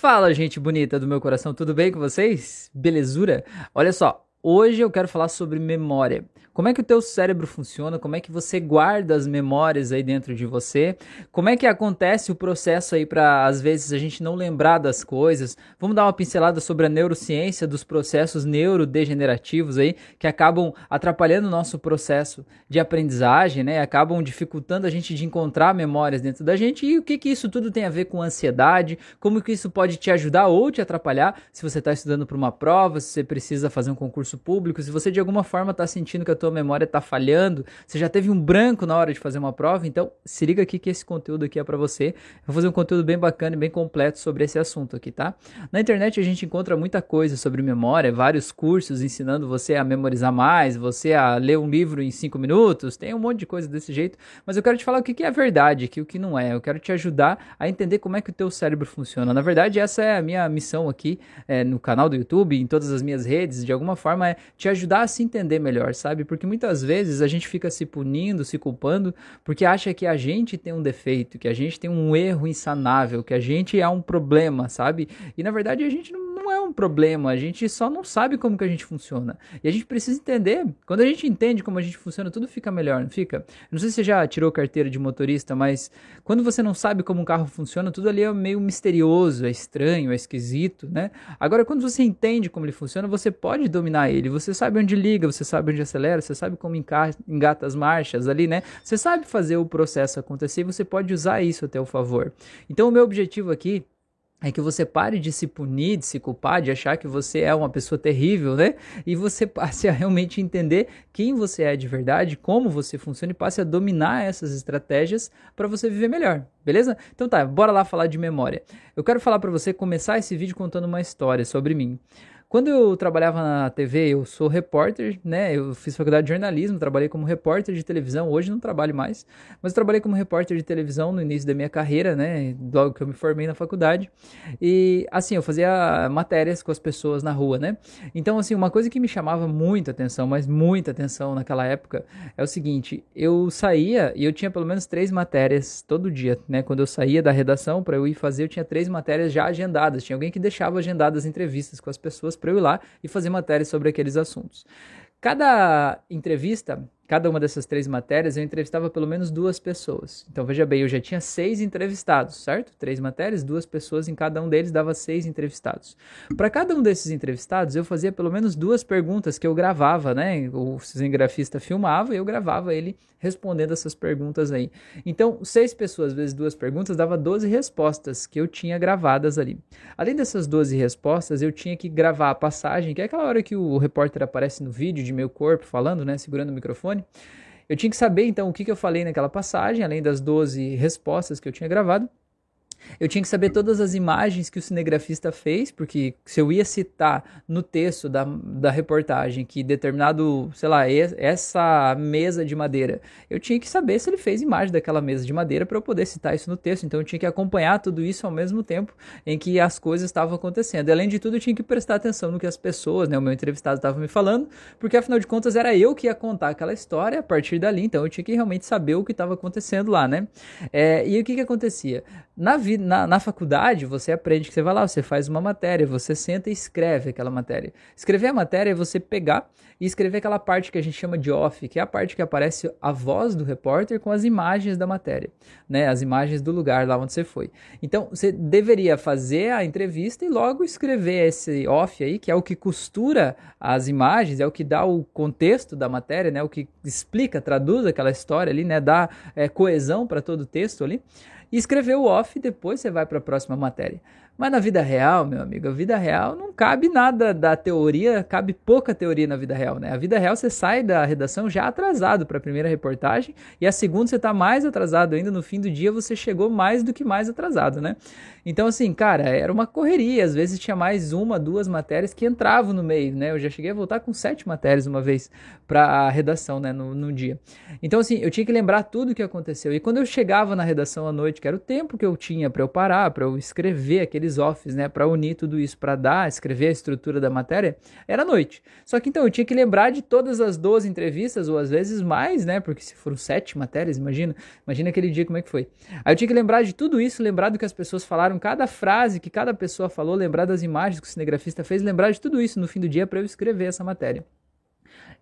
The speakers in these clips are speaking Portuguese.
Fala, gente bonita do meu coração, tudo bem com vocês? Belezura? Olha só, hoje eu quero falar sobre memória. Como é que o teu cérebro funciona? Como é que você guarda as memórias aí dentro de você? Como é que acontece o processo aí para às vezes a gente não lembrar das coisas? Vamos dar uma pincelada sobre a neurociência dos processos neurodegenerativos aí que acabam atrapalhando o nosso processo de aprendizagem, né? Acabam dificultando a gente de encontrar memórias dentro da gente e o que que isso tudo tem a ver com ansiedade? Como que isso pode te ajudar ou te atrapalhar se você está estudando para uma prova, se você precisa fazer um concurso público, se você de alguma forma está sentindo que a tua tua memória está falhando, você já teve um branco na hora de fazer uma prova, então se liga aqui que esse conteúdo aqui é para você. Eu vou fazer um conteúdo bem bacana e bem completo sobre esse assunto aqui, tá? Na internet a gente encontra muita coisa sobre memória, vários cursos ensinando você a memorizar mais, você a ler um livro em cinco minutos, tem um monte de coisa desse jeito, mas eu quero te falar o que é verdade, que o que não é. Eu quero te ajudar a entender como é que o teu cérebro funciona. Na verdade, essa é a minha missão aqui é, no canal do YouTube, em todas as minhas redes, de alguma forma é te ajudar a se entender melhor, sabe? Porque muitas vezes a gente fica se punindo, se culpando, porque acha que a gente tem um defeito, que a gente tem um erro insanável, que a gente é um problema, sabe? E na verdade a gente não não é um problema, a gente só não sabe como que a gente funciona. E a gente precisa entender. Quando a gente entende como a gente funciona, tudo fica melhor, não fica? Não sei se você já tirou carteira de motorista, mas quando você não sabe como um carro funciona, tudo ali é meio misterioso, é estranho, é esquisito, né? Agora, quando você entende como ele funciona, você pode dominar ele. Você sabe onde liga, você sabe onde acelera, você sabe como engata as marchas ali, né? Você sabe fazer o processo acontecer e você pode usar isso a teu favor. Então, o meu objetivo aqui é que você pare de se punir, de se culpar, de achar que você é uma pessoa terrível, né? E você passe a realmente entender quem você é de verdade, como você funciona e passe a dominar essas estratégias para você viver melhor, beleza? Então tá, bora lá falar de memória. Eu quero falar para você começar esse vídeo contando uma história sobre mim. Quando eu trabalhava na TV, eu sou repórter, né? Eu fiz faculdade de jornalismo, trabalhei como repórter de televisão. Hoje não trabalho mais, mas trabalhei como repórter de televisão no início da minha carreira, né? Logo que eu me formei na faculdade. E assim, eu fazia matérias com as pessoas na rua, né? Então, assim, uma coisa que me chamava muita atenção, mas muita atenção naquela época, é o seguinte: eu saía e eu tinha pelo menos três matérias todo dia, né? Quando eu saía da redação para eu ir fazer, eu tinha três matérias já agendadas. Tinha alguém que deixava agendadas entrevistas com as pessoas para eu ir lá e fazer matérias sobre aqueles assuntos. Cada entrevista cada uma dessas três matérias eu entrevistava pelo menos duas pessoas. Então veja bem, eu já tinha seis entrevistados, certo? Três matérias, duas pessoas em cada um deles dava seis entrevistados. Para cada um desses entrevistados eu fazia pelo menos duas perguntas que eu gravava, né? O cinegrafista filmava e eu gravava ele respondendo essas perguntas aí. Então seis pessoas vezes duas perguntas dava 12 respostas que eu tinha gravadas ali. Além dessas 12 respostas eu tinha que gravar a passagem, que é aquela hora que o repórter aparece no vídeo de meu corpo falando, né? Segurando o microfone eu tinha que saber então o que, que eu falei naquela passagem, além das 12 respostas que eu tinha gravado. Eu tinha que saber todas as imagens que o cinegrafista fez, porque se eu ia citar no texto da, da reportagem que determinado, sei lá, essa mesa de madeira, eu tinha que saber se ele fez imagem daquela mesa de madeira para eu poder citar isso no texto. Então eu tinha que acompanhar tudo isso ao mesmo tempo em que as coisas estavam acontecendo. E, além de tudo, eu tinha que prestar atenção no que as pessoas, né, o meu entrevistado estava me falando, porque afinal de contas era eu que ia contar aquela história a partir dali. Então eu tinha que realmente saber o que estava acontecendo lá, né? É, e o que que acontecia? Na na, na faculdade, você aprende que você vai lá, você faz uma matéria, você senta e escreve aquela matéria. Escrever a matéria é você pegar e escrever aquela parte que a gente chama de off, que é a parte que aparece a voz do repórter com as imagens da matéria, né? As imagens do lugar lá onde você foi. Então, você deveria fazer a entrevista e logo escrever esse off aí, que é o que costura as imagens, é o que dá o contexto da matéria, né? O que explica, traduz aquela história ali, né? Dá é, coesão para todo o texto ali e escrever o off depois você vai para a próxima matéria. Mas na vida real, meu amigo, a vida real não cabe nada da teoria, cabe pouca teoria na vida real, né? A vida real você sai da redação já atrasado para a primeira reportagem e a segunda você está mais atrasado ainda, no fim do dia você chegou mais do que mais atrasado, né? Então assim, cara, era uma correria, às vezes tinha mais uma, duas matérias que entravam no meio, né? Eu já cheguei a voltar com sete matérias uma vez para a redação, né, no, no dia. Então assim, eu tinha que lembrar tudo o que aconteceu. E quando eu chegava na redação à noite, que era o tempo que eu tinha para eu parar, para eu escrever aqueles aqueles offs, né, para unir tudo isso, para dar, escrever a estrutura da matéria, era noite. Só que então eu tinha que lembrar de todas as 12 entrevistas, ou às vezes mais, né, porque se foram sete matérias, imagina, imagina aquele dia como é que foi. Aí eu tinha que lembrar de tudo isso, lembrar do que as pessoas falaram, cada frase que cada pessoa falou, lembrar das imagens que o cinegrafista fez, lembrar de tudo isso no fim do dia para eu escrever essa matéria.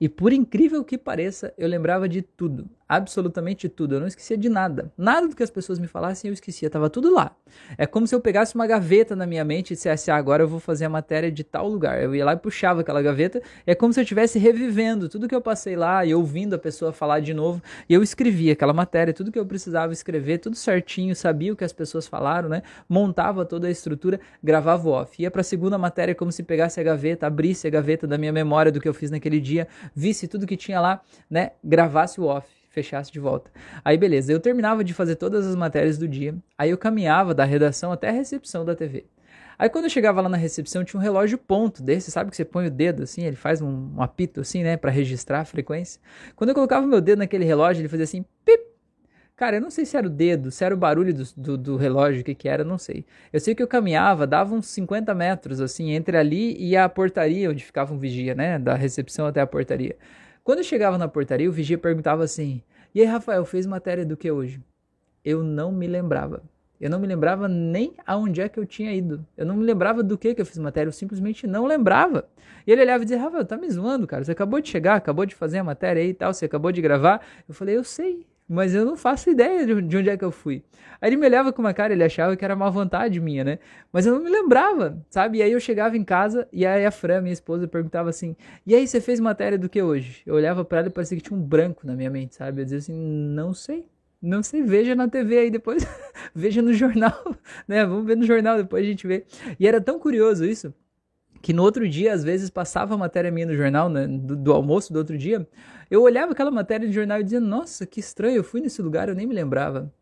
E por incrível que pareça, eu lembrava de tudo absolutamente tudo. Eu não esquecia de nada. Nada do que as pessoas me falassem eu esquecia. Tava tudo lá. É como se eu pegasse uma gaveta na minha mente e dissesse, ah, agora eu vou fazer a matéria de tal lugar. Eu ia lá e puxava aquela gaveta. É como se eu estivesse revivendo tudo que eu passei lá e ouvindo a pessoa falar de novo. E eu escrevia aquela matéria, tudo que eu precisava escrever, tudo certinho, sabia o que as pessoas falaram, né? Montava toda a estrutura, gravava o off. Ia para a segunda matéria como se pegasse a gaveta, abrisse a gaveta da minha memória do que eu fiz naquele dia, visse tudo que tinha lá, né? Gravasse o off fechasse de volta. Aí beleza, eu terminava de fazer todas as matérias do dia, aí eu caminhava da redação até a recepção da TV. Aí quando eu chegava lá na recepção tinha um relógio ponto desse, sabe que você põe o dedo assim, ele faz um, um apito assim, né, para registrar a frequência. Quando eu colocava meu dedo naquele relógio, ele fazia assim, pip. Cara, eu não sei se era o dedo, se era o barulho do, do, do relógio, o que que era, não sei. Eu sei que eu caminhava, dava uns 50 metros, assim, entre ali e a portaria, onde ficava um vigia, né, da recepção até a portaria. Quando eu chegava na portaria, o vigia perguntava assim: E aí, Rafael, fez matéria do que hoje? Eu não me lembrava. Eu não me lembrava nem aonde é que eu tinha ido. Eu não me lembrava do que que eu fiz matéria, eu simplesmente não lembrava. E ele olhava e dizia: Rafael, tá me zoando, cara. Você acabou de chegar, acabou de fazer a matéria aí e tal, você acabou de gravar. Eu falei: Eu sei, mas eu não faço ideia de onde é que eu fui. Aí ele me olhava com uma cara, ele achava que era uma vontade minha, né? Mas eu não me lembrava, sabe? E aí eu chegava em casa e aí a Fran, minha esposa, perguntava assim: "E aí você fez matéria do que hoje?" Eu olhava para ela e parecia que tinha um branco na minha mente, sabe? Eu dizia assim: "Não sei. Não sei, veja na TV aí depois, veja no jornal, né? Vamos ver no jornal depois a gente vê". E era tão curioso isso que no outro dia, às vezes, passava a matéria minha no jornal, né, do, do, almoço do outro dia, eu olhava aquela matéria no jornal e dizia, nossa, que estranho, eu fui nesse lugar, eu nem me lembrava.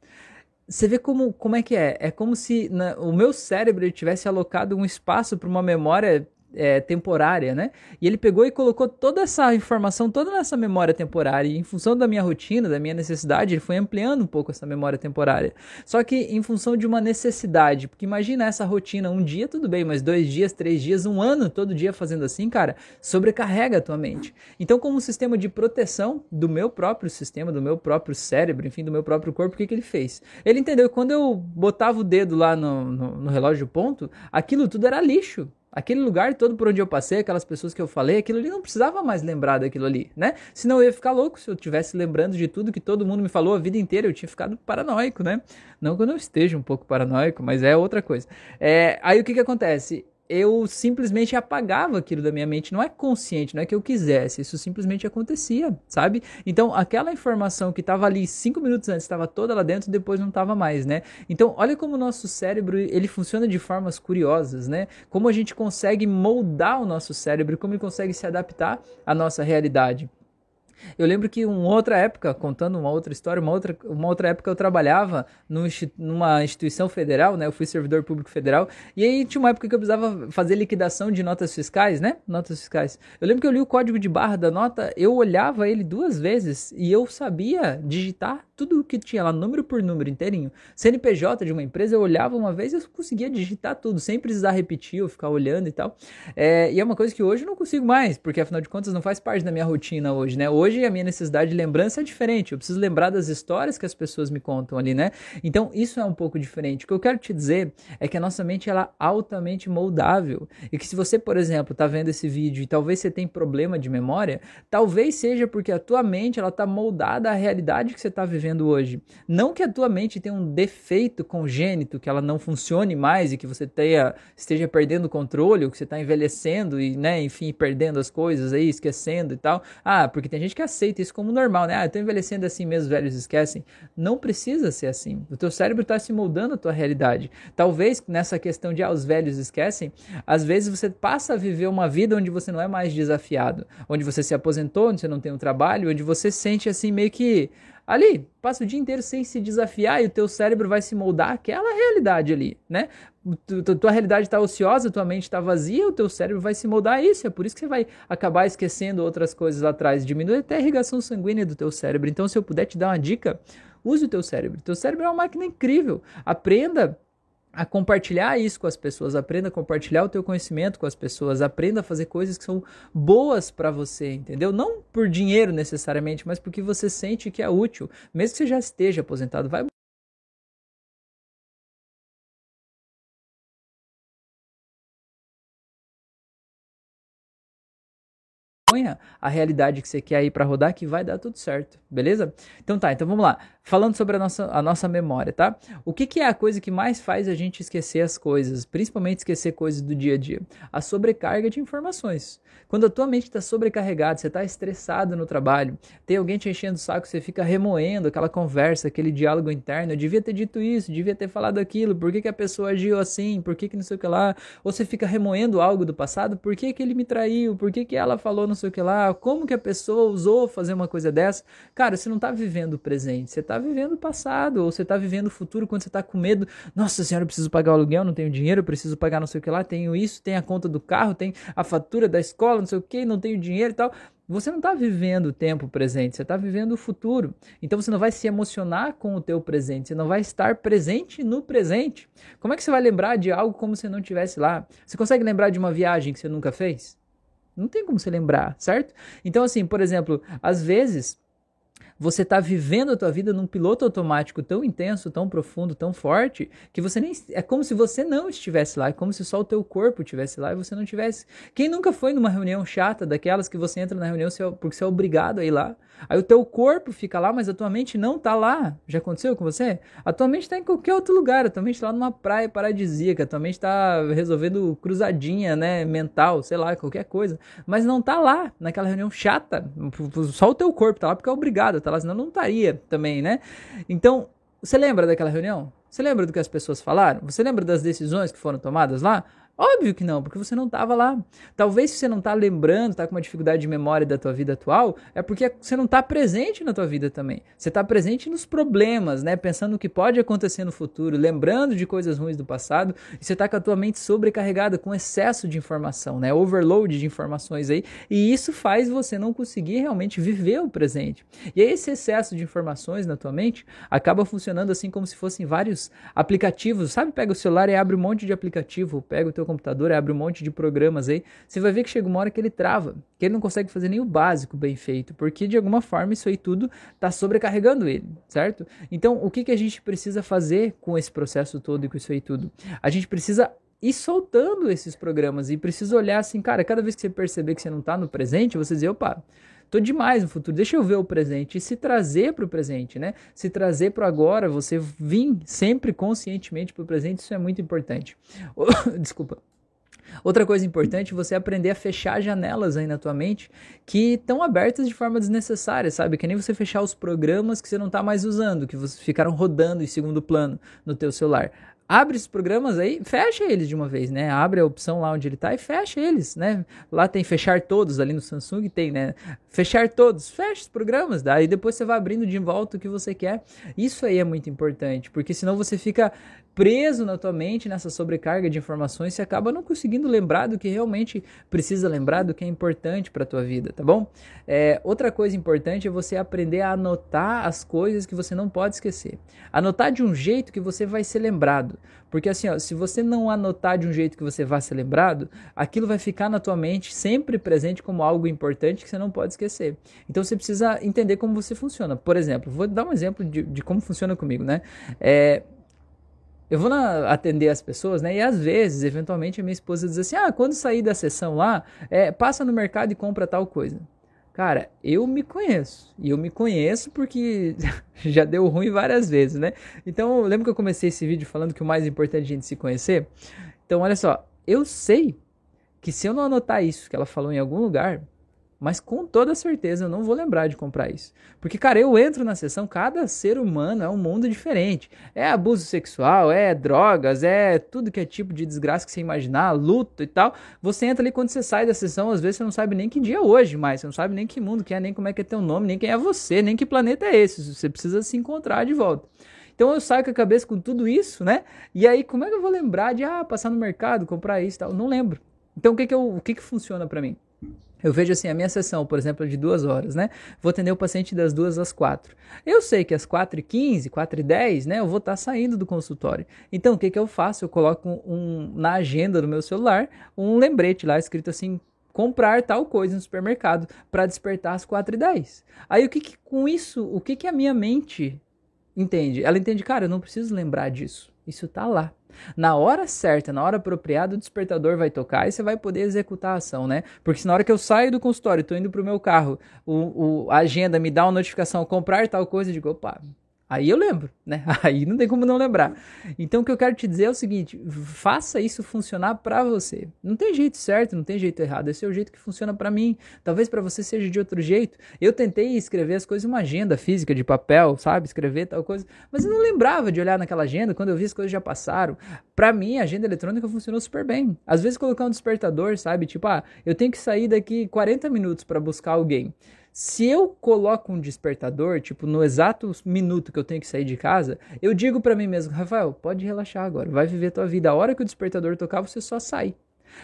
Você vê como, como é que é? É como se na, o meu cérebro tivesse alocado um espaço para uma memória é, temporária, né? E ele pegou e colocou toda essa informação, toda nessa memória temporária. E em função da minha rotina, da minha necessidade, ele foi ampliando um pouco essa memória temporária. Só que em função de uma necessidade, porque imagina essa rotina, um dia tudo bem, mas dois dias, três dias, um ano, todo dia fazendo assim, cara, sobrecarrega a tua mente. Então, como um sistema de proteção do meu próprio sistema, do meu próprio cérebro, enfim, do meu próprio corpo, o que, que ele fez? Ele entendeu que quando eu botava o dedo lá no, no, no relógio ponto, aquilo tudo era lixo. Aquele lugar todo por onde eu passei, aquelas pessoas que eu falei, aquilo ali não precisava mais lembrar daquilo ali, né? Senão eu ia ficar louco se eu estivesse lembrando de tudo que todo mundo me falou a vida inteira. Eu tinha ficado paranoico, né? Não que eu não esteja um pouco paranoico, mas é outra coisa. É, aí o que que acontece? Eu simplesmente apagava aquilo da minha mente. Não é consciente, não é que eu quisesse, isso simplesmente acontecia, sabe? Então, aquela informação que estava ali cinco minutos antes estava toda lá dentro, depois não estava mais, né? Então, olha como o nosso cérebro ele funciona de formas curiosas, né? Como a gente consegue moldar o nosso cérebro, como ele consegue se adaptar à nossa realidade. Eu lembro que uma outra época, contando uma outra história, uma outra, uma outra época eu trabalhava no, numa instituição federal, né? Eu fui servidor público federal. E aí tinha uma época que eu precisava fazer liquidação de notas fiscais, né? Notas fiscais. Eu lembro que eu li o código de barra da nota, eu olhava ele duas vezes e eu sabia digitar tudo o que tinha lá, número por número inteirinho. CNPJ de uma empresa, eu olhava uma vez e eu conseguia digitar tudo, sem precisar repetir ou ficar olhando e tal. É, e é uma coisa que hoje eu não consigo mais, porque afinal de contas não faz parte da minha rotina hoje, né? Hoje a minha necessidade de lembrança é diferente, eu preciso lembrar das histórias que as pessoas me contam ali, né? Então isso é um pouco diferente. O que eu quero te dizer é que a nossa mente ela é altamente moldável e que se você, por exemplo, está vendo esse vídeo e talvez você tenha problema de memória, talvez seja porque a tua mente ela está moldada à realidade que você está vivendo vivendo hoje. Não que a tua mente tenha um defeito congênito, que ela não funcione mais e que você tenha, esteja perdendo o controle, ou que você está envelhecendo e, né, enfim, perdendo as coisas aí, esquecendo e tal. Ah, porque tem gente que aceita isso como normal, né? Ah, eu tô envelhecendo assim mesmo, os velhos esquecem. Não precisa ser assim. O teu cérebro está se moldando a tua realidade. Talvez nessa questão de ah, os velhos esquecem, às vezes você passa a viver uma vida onde você não é mais desafiado, onde você se aposentou, onde você não tem um trabalho, onde você sente assim meio que ali, passa o dia inteiro sem se desafiar e o teu cérebro vai se moldar aquela realidade ali, né? Tu, tua realidade está ociosa, tua mente está vazia, o teu cérebro vai se moldar a isso. É por isso que você vai acabar esquecendo outras coisas lá atrás. Diminui até a irrigação sanguínea do teu cérebro. Então, se eu puder te dar uma dica, use o teu cérebro. Teu cérebro é uma máquina incrível. Aprenda a compartilhar isso com as pessoas, aprenda a compartilhar o teu conhecimento com as pessoas, aprenda a fazer coisas que são boas para você, entendeu? Não por dinheiro necessariamente, mas porque você sente que é útil, mesmo que você já esteja aposentado, vai a realidade que você quer aí para rodar que vai dar tudo certo, beleza? Então tá, então vamos lá. Falando sobre a nossa, a nossa memória, tá? O que, que é a coisa que mais faz a gente esquecer as coisas, principalmente esquecer coisas do dia a dia? A sobrecarga de informações. Quando a tua mente está sobrecarregada, você está estressado no trabalho, tem alguém te enchendo o saco, você fica remoendo aquela conversa, aquele diálogo interno. Eu devia ter dito isso, devia ter falado aquilo, por que, que a pessoa agiu assim, por que, que não sei o que lá. Ou você fica remoendo algo do passado, por que, que ele me traiu, por que, que ela falou não sei o que lá, como que a pessoa usou fazer uma coisa dessa. Cara, você não está vivendo o presente, você está vivendo o passado, ou você está vivendo o futuro quando você está com medo. Nossa senhora, eu preciso pagar o aluguel, não tenho dinheiro, eu preciso pagar não sei o que lá, tenho isso, tem a conta do carro, tem a fatura da escola, não sei o que, não tenho dinheiro e tal. Você não está vivendo o tempo presente, você está vivendo o futuro. Então você não vai se emocionar com o teu presente, você não vai estar presente no presente. Como é que você vai lembrar de algo como se não estivesse lá? Você consegue lembrar de uma viagem que você nunca fez? Não tem como você lembrar, certo? Então assim, por exemplo, às vezes você está vivendo a tua vida num piloto automático tão intenso, tão profundo, tão forte, que você nem é como se você não estivesse lá, é como se só o teu corpo estivesse lá e você não tivesse. Quem nunca foi numa reunião chata daquelas que você entra na reunião é porque você é obrigado a ir lá? Aí o teu corpo fica lá, mas a tua mente não tá lá. Já aconteceu com você? A tua mente está em qualquer outro lugar, a tua mente tá lá numa praia paradisíaca, a tua mente está resolvendo cruzadinha, né, mental, sei lá, qualquer coisa, mas não tá lá naquela reunião chata. Só o teu corpo tá lá porque é obrigado, tá lá, senão não estaria também, né? Então, você lembra daquela reunião? Você lembra do que as pessoas falaram? Você lembra das decisões que foram tomadas lá? Óbvio que não, porque você não estava lá. Talvez se você não está lembrando, está com uma dificuldade de memória da tua vida atual, é porque você não está presente na tua vida também. Você está presente nos problemas, né? Pensando no que pode acontecer no futuro, lembrando de coisas ruins do passado, e você está com a tua mente sobrecarregada com excesso de informação, né? Overload de informações aí, e isso faz você não conseguir realmente viver o presente. E aí esse excesso de informações na tua mente acaba funcionando assim como se fossem vários aplicativos, sabe? Pega o celular e abre um monte de aplicativo, pega o teu computador, abre um monte de programas aí, você vai ver que chega uma hora que ele trava, que ele não consegue fazer nem o básico bem feito, porque de alguma forma isso aí tudo está sobrecarregando ele, certo? Então, o que, que a gente precisa fazer com esse processo todo e com isso aí tudo? A gente precisa ir soltando esses programas e precisa olhar assim, cara, cada vez que você perceber que você não está no presente, você dizer, opa, tô demais no futuro, deixa eu ver o presente e se trazer para o presente, né? Se trazer para agora, você vir sempre conscientemente para o presente, isso é muito importante. Desculpa. Outra coisa importante você aprender a fechar janelas aí na tua mente que estão abertas de forma desnecessária, sabe? Que nem você fechar os programas que você não está mais usando, que ficaram rodando em segundo plano no teu celular abre esses programas aí, fecha eles de uma vez, né? Abre a opção lá onde ele tá e fecha eles, né? Lá tem fechar todos, ali no Samsung tem, né? Fechar todos, fecha os programas, daí depois você vai abrindo de volta o que você quer. Isso aí é muito importante, porque senão você fica preso na tua mente nessa sobrecarga de informações, você acaba não conseguindo lembrar do que realmente precisa lembrar, do que é importante para tua vida, tá bom? É, outra coisa importante é você aprender a anotar as coisas que você não pode esquecer. Anotar de um jeito que você vai ser lembrado. Porque assim, ó, se você não anotar de um jeito que você vai ser lembrado, aquilo vai ficar na tua mente sempre presente como algo importante que você não pode esquecer. Então você precisa entender como você funciona. Por exemplo, vou dar um exemplo de, de como funciona comigo, né? É, eu vou na, atender as pessoas, né? E às vezes, eventualmente, a minha esposa diz assim: ah, quando sair da sessão lá, é, passa no mercado e compra tal coisa. Cara, eu me conheço. E eu me conheço porque já deu ruim várias vezes, né? Então, lembra que eu comecei esse vídeo falando que o mais importante é a gente se conhecer? Então, olha só, eu sei que se eu não anotar isso que ela falou em algum lugar, mas com toda certeza eu não vou lembrar de comprar isso. Porque, cara, eu entro na sessão, cada ser humano é um mundo diferente. É abuso sexual, é drogas, é tudo que é tipo de desgraça que você imaginar, luto e tal. Você entra ali quando você sai da sessão, às vezes você não sabe nem que dia é hoje mais, você não sabe nem que mundo que é, nem como é que é teu nome, nem quem é você, nem que planeta é esse. Você precisa se encontrar de volta. Então eu saio com a cabeça com tudo isso, né? E aí, como é que eu vou lembrar de ah, passar no mercado, comprar isso e tal? Não lembro. Então o que que, eu, o que, que funciona para mim? Eu vejo assim, a minha sessão, por exemplo, é de duas horas, né? Vou atender o paciente das duas às quatro. Eu sei que às quatro e quinze, quatro e dez, né? Eu vou estar tá saindo do consultório. Então, o que que eu faço? Eu coloco um, na agenda do meu celular um lembrete lá escrito assim, comprar tal coisa no supermercado para despertar às quatro e dez. Aí, o que que com isso, o que que a minha mente entende? Ela entende, cara, eu não preciso lembrar disso. Isso tá lá. Na hora certa, na hora apropriada, o despertador vai tocar e você vai poder executar a ação, né? Porque se na hora que eu saio do consultório, estou indo para o meu carro, o, o, a agenda me dá uma notificação, comprar tal coisa, eu digo, opa, Aí eu lembro, né? Aí não tem como não lembrar. Então o que eu quero te dizer é o seguinte: faça isso funcionar para você. Não tem jeito certo, não tem jeito errado. Esse é o jeito que funciona para mim. Talvez para você seja de outro jeito. Eu tentei escrever as coisas em uma agenda física de papel, sabe? Escrever tal coisa, mas eu não lembrava de olhar naquela agenda quando eu vi as coisas já passaram. Para mim, a agenda eletrônica funcionou super bem. Às vezes colocar um despertador, sabe? Tipo, ah, eu tenho que sair daqui 40 minutos para buscar alguém. Se eu coloco um despertador, tipo, no exato minuto que eu tenho que sair de casa, eu digo para mim mesmo, Rafael, pode relaxar agora, vai viver tua vida. A hora que o despertador tocar, você só sai.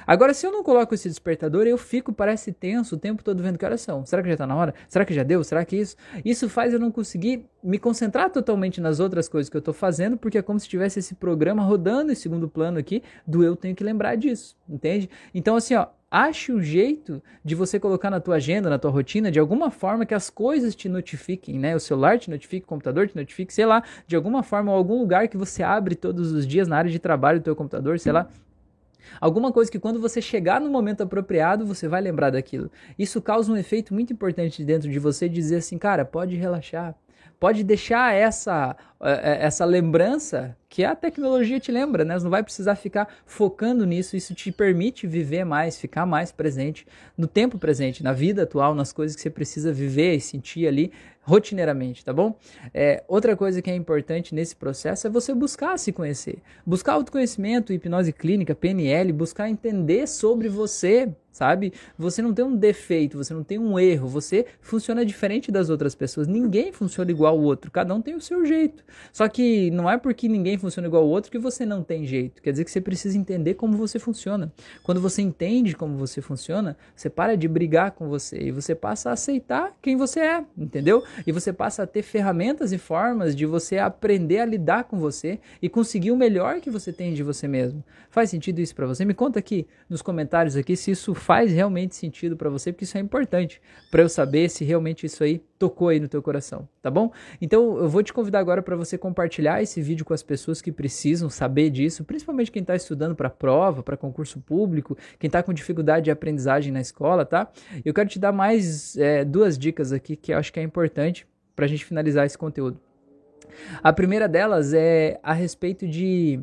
Agora, se eu não coloco esse despertador, eu fico, parece tenso o tempo todo vendo que horas são. Será que já tá na hora? Será que já deu? Será que isso? Isso faz eu não conseguir me concentrar totalmente nas outras coisas que eu tô fazendo, porque é como se tivesse esse programa rodando em segundo plano aqui, do eu tenho que lembrar disso, entende? Então, assim, ó, Ache um jeito de você colocar na tua agenda, na tua rotina, de alguma forma que as coisas te notifiquem, né? O celular te notifique, o computador te notifique, sei lá, de alguma forma, algum lugar que você abre todos os dias na área de trabalho do teu computador, sei lá. Alguma coisa que quando você chegar no momento apropriado, você vai lembrar daquilo. Isso causa um efeito muito importante dentro de você, dizer assim, cara, pode relaxar. Pode deixar essa, eh, eh, essa lembrança que a tecnologia te lembra, né? Você não vai precisar ficar focando nisso. Isso te permite viver mais, ficar mais presente no tempo presente, na vida atual, nas coisas que você precisa viver e sentir ali rotineiramente, tá bom? É, outra coisa que é importante nesse processo é você buscar se conhecer. Buscar autoconhecimento, hipnose clínica, PNL, buscar entender sobre você, sabe? Você não tem um defeito, você não tem um erro, você funciona diferente das outras pessoas. Ninguém funciona igual ao outro, cada um tem o seu jeito. Só que não é porque ninguém funciona igual ao outro que você não tem jeito. Quer dizer que você precisa entender como você funciona. Quando você entende como você funciona, você para de brigar com você e você passa a aceitar quem você é, entendeu? E você passa a ter ferramentas e formas de você aprender a lidar com você e conseguir o melhor que você tem de você mesmo. Faz sentido isso para você? Me conta aqui nos comentários aqui se isso faz realmente sentido para você, porque isso é importante para eu saber se realmente isso aí tocou aí no teu coração, tá bom? Então eu vou te convidar agora para você compartilhar esse vídeo com as pessoas que precisam saber disso, principalmente quem está estudando para prova, para concurso público, quem está com dificuldade de aprendizagem na escola, tá? Eu quero te dar mais é, duas dicas aqui que eu acho que é importante para a gente finalizar esse conteúdo. A primeira delas é a respeito de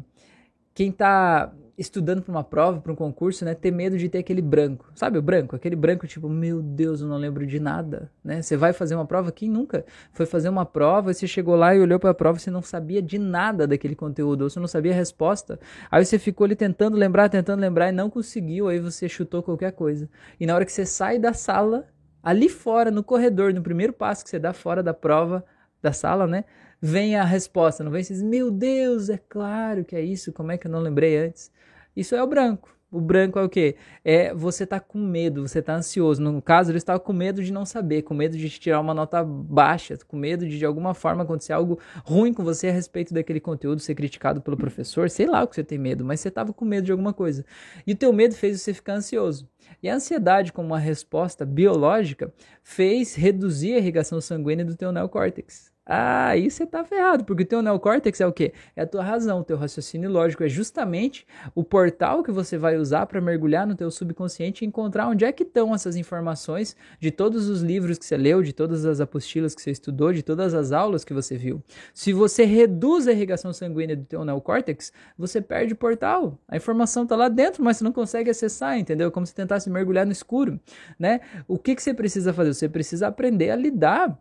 quem está estudando para uma prova, para um concurso, né, ter medo de ter aquele branco. Sabe o branco? Aquele branco tipo, meu Deus, eu não lembro de nada, né? Você vai fazer uma prova, quem nunca foi fazer uma prova, você chegou lá e olhou para a prova, você não sabia de nada daquele conteúdo, ou você não sabia a resposta. Aí você ficou ali tentando lembrar, tentando lembrar e não conseguiu, aí você chutou qualquer coisa. E na hora que você sai da sala, ali fora, no corredor, no primeiro passo que você dá fora da prova, da sala, né? Vem a resposta, não vem assim, meu Deus, é claro que é isso, como é que eu não lembrei antes? Isso é o branco. O branco é o quê? É você tá com medo, você tá ansioso. No caso, ele estava com medo de não saber, com medo de tirar uma nota baixa, com medo de de alguma forma acontecer algo ruim com você a respeito daquele conteúdo, ser criticado pelo professor, sei lá o que você tem medo, mas você estava com medo de alguma coisa. E o teu medo fez você ficar ansioso. E a ansiedade, como uma resposta biológica, fez reduzir a irrigação sanguínea do teu neocórtex. Ah, aí você tá ferrado, porque o teu neocórtex é o quê? É a tua razão, o teu raciocínio lógico, é justamente o portal que você vai usar para mergulhar no teu subconsciente e encontrar onde é que estão essas informações de todos os livros que você leu, de todas as apostilas que você estudou, de todas as aulas que você viu. Se você reduz a irrigação sanguínea do teu neocórtex, você perde o portal. A informação tá lá dentro, mas você não consegue acessar, entendeu? Como se tentasse mergulhar no escuro, né? O que que você precisa fazer? Você precisa aprender a lidar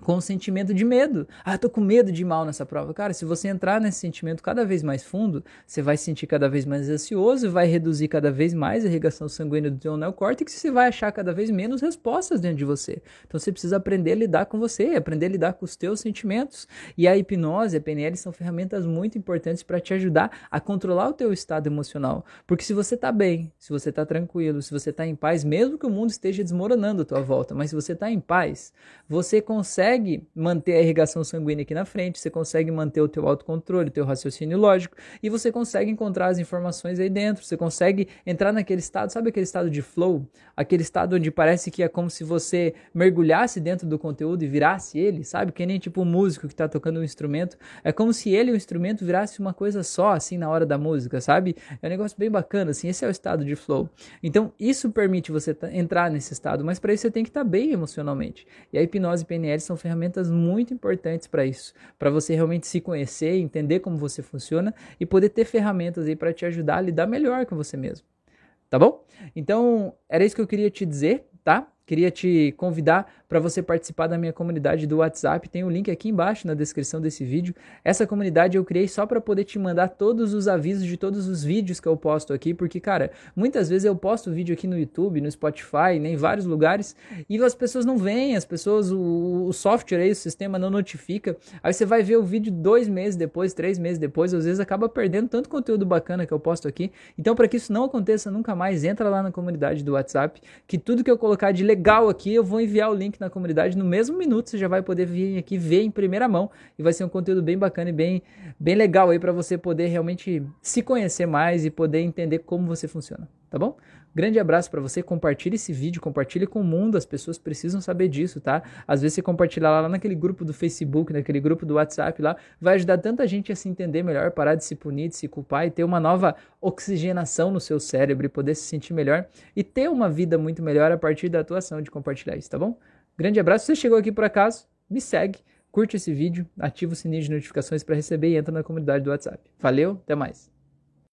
com o sentimento de medo. Ah, eu tô com medo de ir mal nessa prova. Cara, se você entrar nesse sentimento cada vez mais fundo, você vai se sentir cada vez mais ansioso, vai reduzir cada vez mais a irrigação sanguínea do teu neocórtex e você vai achar cada vez menos respostas dentro de você. Então você precisa aprender a lidar com você, aprender a lidar com os teus sentimentos. E a hipnose, a PNL são ferramentas muito importantes para te ajudar a controlar o teu estado emocional. Porque se você tá bem, se você tá tranquilo, se você tá em paz, mesmo que o mundo esteja desmoronando à tua volta, mas se você tá em paz, você consegue consegue manter a irrigação sanguínea aqui na frente, você consegue manter o teu autocontrole, o teu raciocínio lógico e você consegue encontrar as informações aí dentro, você consegue entrar naquele estado, sabe aquele estado de flow? Aquele estado onde parece que é como se você mergulhasse dentro do conteúdo e virasse ele, sabe? Que nem tipo um músico que está tocando um instrumento, é como se ele e o instrumento virasse uma coisa só, assim, na hora da música, sabe? É um negócio bem bacana, assim, esse é o estado de flow. Então, isso permite você entrar nesse estado, mas para isso você tem que estar tá bem emocionalmente. E a hipnose e PNL são ferramentas muito importantes para isso, para você realmente se conhecer, entender como você funciona e poder ter ferramentas aí para te ajudar a lidar melhor com você mesmo. Tá bom? Então, era isso que eu queria te dizer, tá? Queria te convidar para você participar da minha comunidade do WhatsApp. Tem o um link aqui embaixo na descrição desse vídeo. Essa comunidade eu criei só para poder te mandar todos os avisos de todos os vídeos que eu posto aqui, porque cara, muitas vezes eu posto vídeo aqui no YouTube, no Spotify, né, em vários lugares e as pessoas não vêm, as pessoas, o, o software aí, o sistema não notifica. Aí você vai ver o vídeo dois meses depois, três meses depois, às vezes acaba perdendo tanto conteúdo bacana que eu posto aqui. Então, para que isso não aconteça nunca mais, entra lá na comunidade do WhatsApp, que tudo que eu colocar de legal aqui, eu vou enviar o link na comunidade no mesmo minuto. Você já vai poder vir aqui ver em primeira mão e vai ser um conteúdo bem bacana e bem, bem legal aí para você poder realmente se conhecer mais e poder entender como você funciona, tá bom? Grande abraço para você, compartilhe esse vídeo, compartilhe com o mundo, as pessoas precisam saber disso, tá? Às vezes você compartilhar lá naquele grupo do Facebook, naquele grupo do WhatsApp lá, vai ajudar tanta gente a se entender melhor, parar de se punir, de se culpar e ter uma nova oxigenação no seu cérebro e poder se sentir melhor e ter uma vida muito melhor a partir da atuação de compartilhar isso, tá bom? Grande abraço, se você chegou aqui por acaso, me segue, curte esse vídeo, ativa o sininho de notificações para receber e entra na comunidade do WhatsApp. Valeu, até mais.